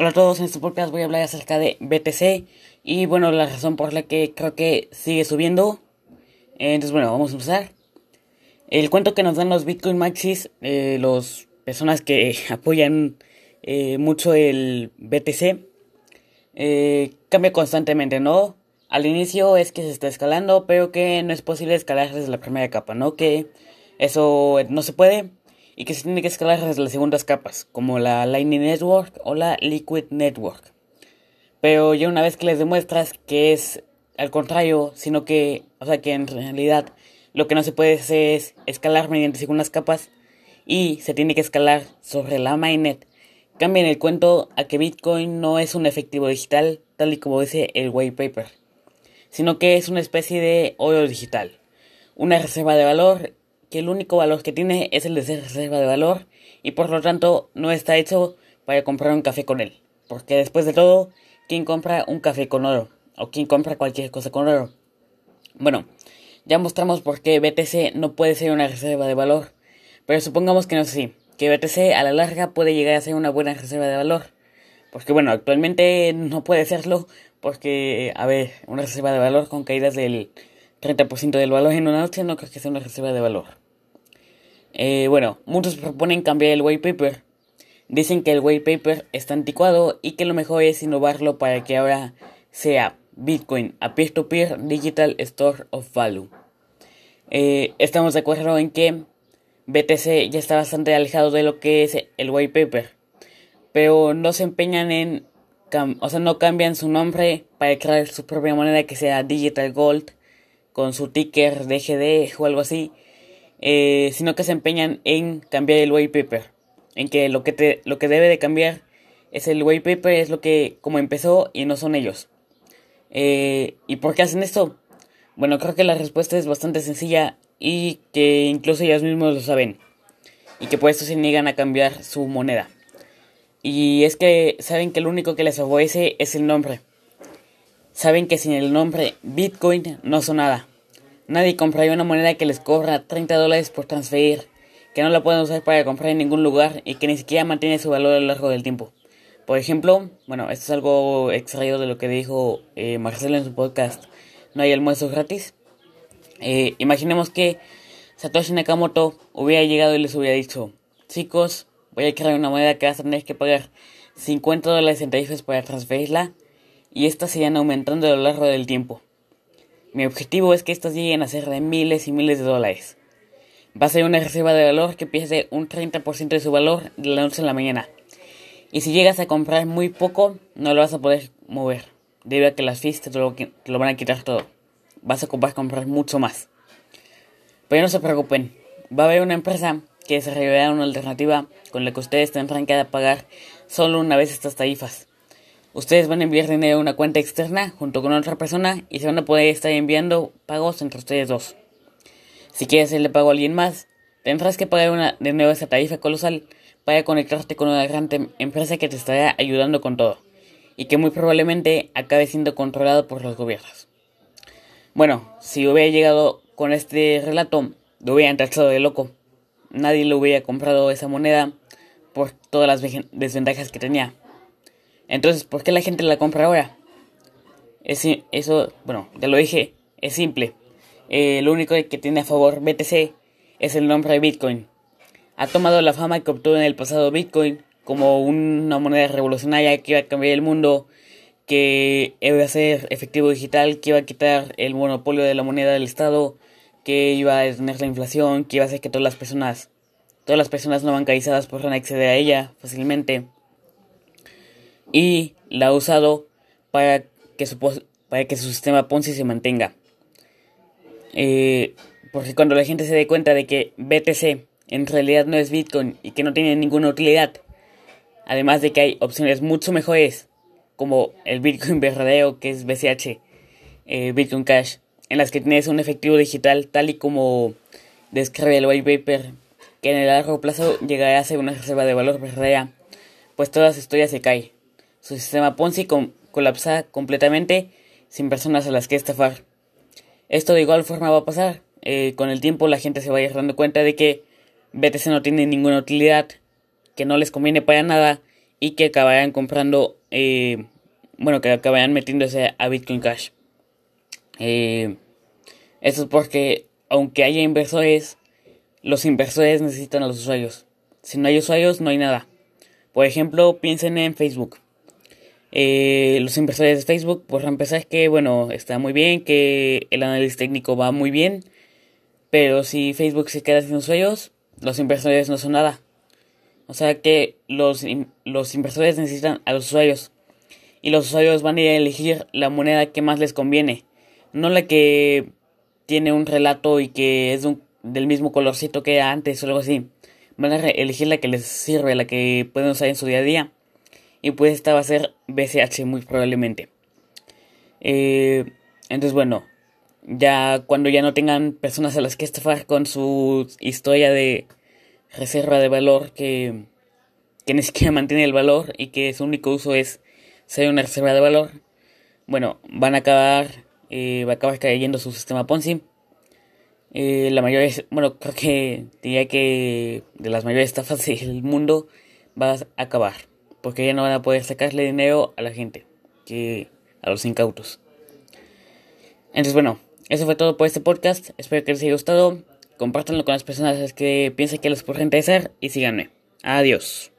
Hola a todos, en este podcast voy a hablar acerca de BTC y bueno, la razón por la que creo que sigue subiendo. Entonces bueno, vamos a empezar. El cuento que nos dan los Bitcoin Maxis, eh, las personas que apoyan eh, mucho el BTC, eh, cambia constantemente, ¿no? Al inicio es que se está escalando, pero que no es posible escalar desde la primera capa, ¿no? Que eso no se puede y que se tiene que escalar desde las segundas capas, como la Lightning Network o la Liquid Network. Pero ya una vez que les demuestras que es al contrario, sino que, o sea, que en realidad lo que no se puede hacer es escalar mediante segundas capas y se tiene que escalar sobre la mainnet. Cambian el cuento a que Bitcoin no es un efectivo digital, tal y como dice el white paper, sino que es una especie de oro digital, una reserva de valor que el único valor que tiene es el de ser reserva de valor y por lo tanto no está hecho para comprar un café con él. Porque después de todo, ¿quién compra un café con oro? ¿O quién compra cualquier cosa con oro? Bueno, ya mostramos por qué BTC no puede ser una reserva de valor. Pero supongamos que no es así. Que BTC a la larga puede llegar a ser una buena reserva de valor. Porque bueno, actualmente no puede serlo. Porque, a ver, una reserva de valor con caídas del 30% del valor en una noche no creo que sea una reserva de valor. Eh, bueno, muchos proponen cambiar el white paper. Dicen que el white paper está anticuado y que lo mejor es innovarlo para que ahora sea Bitcoin, a peer-to-peer Digital Store of Value. Eh, estamos de acuerdo en que BTC ya está bastante alejado de lo que es el white paper, pero no se empeñan en, o sea, no cambian su nombre para crear su propia moneda que sea Digital Gold con su ticker DGD o algo así eh, sino que se empeñan en cambiar el white paper, en que lo que, te, lo que debe de cambiar es el white paper, es lo que como empezó y no son ellos. Eh, ¿Y por qué hacen esto? Bueno, creo que la respuesta es bastante sencilla y que incluso ellos mismos lo saben. Y que por eso se niegan a cambiar su moneda. Y es que saben que lo único que les favorece es el nombre. Saben que sin el nombre Bitcoin no son nada. Nadie compraría una moneda que les cobra 30 dólares por transferir, que no la pueden usar para comprar en ningún lugar y que ni siquiera mantiene su valor a lo largo del tiempo. Por ejemplo, bueno, esto es algo extraído de lo que dijo eh, Marcelo en su podcast No hay almuerzo gratis. Eh, imaginemos que Satoshi Nakamoto hubiera llegado y les hubiera dicho, chicos, voy a crear una moneda que vas a tener que pagar 50 dólares en tarifas para transferirla y estas se aumentando a lo largo del tiempo. Mi objetivo es que estos lleguen a ser de miles y miles de dólares. Va a ser una reserva de valor que pierde un 30% de su valor de la noche a la mañana. Y si llegas a comprar muy poco, no lo vas a poder mover. Debido a que las fees te lo, van a quitar todo. Vas a comprar, comprar mucho más. Pero no se preocupen. Va a haber una empresa que desarrollará una alternativa con la que ustedes tendrán que pagar solo una vez estas tarifas. Ustedes van a enviar dinero a una cuenta externa junto con otra persona y se van a poder estar enviando pagos entre ustedes dos. Si quieres hacerle pago a alguien más, tendrás que pagar una, de nuevo esa tarifa colosal para conectarte con una gran empresa que te estará ayudando con todo y que muy probablemente acabe siendo controlado por los gobiernos. Bueno, si hubiera llegado con este relato, lo hubieran tachado de loco. Nadie le hubiera comprado esa moneda por todas las desventajas que tenía. Entonces, ¿por qué la gente la compra ahora? Es, eso, bueno, ya lo dije, es simple. Eh, lo único que tiene a favor BTC es el nombre de Bitcoin. Ha tomado la fama que obtuvo en el pasado Bitcoin como una moneda revolucionaria que iba a cambiar el mundo, que iba a ser efectivo digital, que iba a quitar el monopolio de la moneda del Estado, que iba a detener la inflación, que iba a hacer que todas las personas, todas las personas no bancarizadas puedan acceder a ella fácilmente y la ha usado para que su, para que su sistema Ponzi se mantenga. Eh, porque cuando la gente se dé cuenta de que BTC en realidad no es Bitcoin y que no tiene ninguna utilidad, además de que hay opciones mucho mejores como el Bitcoin verdadero que es BCH, eh, Bitcoin Cash, en las que tienes un efectivo digital tal y como describe el white paper, que en el largo plazo llegará a ser una reserva de valor verdadera, pues toda su historia se cae su sistema Ponzi colapsa completamente sin personas a las que estafar. Esto de igual forma va a pasar. Eh, con el tiempo la gente se va a dando cuenta de que BTC no tiene ninguna utilidad, que no les conviene para nada y que acabarán comprando, eh, bueno, que acabarán metiéndose a Bitcoin Cash. Eh, eso es porque, aunque haya inversores, los inversores necesitan a los usuarios. Si no hay usuarios, no hay nada. Por ejemplo, piensen en Facebook. Eh, los inversores de Facebook, por empezar, que bueno, está muy bien, que el análisis técnico va muy bien, pero si Facebook se queda sin usuarios, los inversores no son nada. O sea que los, los inversores necesitan a los usuarios. Y los usuarios van a ir a elegir la moneda que más les conviene. No la que tiene un relato y que es del mismo colorcito que antes o algo así. Van a elegir la que les sirve, la que pueden usar en su día a día. Y pues esta va a ser BCH muy probablemente. Eh, entonces bueno, ya cuando ya no tengan personas a las que estafar con su historia de reserva de valor que, que ni siquiera mantiene el valor y que su único uso es ser una reserva de valor, bueno, van a acabar, eh, va a acabar cayendo su sistema Ponzi. Eh, la mayoría, bueno, creo que diría que de las mayores estafas del mundo va a acabar, porque ya no van a poder sacarle dinero a la gente, que a los incautos. Entonces, bueno, eso fue todo por este podcast. Espero que les haya gustado. Compártanlo con las personas que piensen que les puede interesar y síganme. Adiós.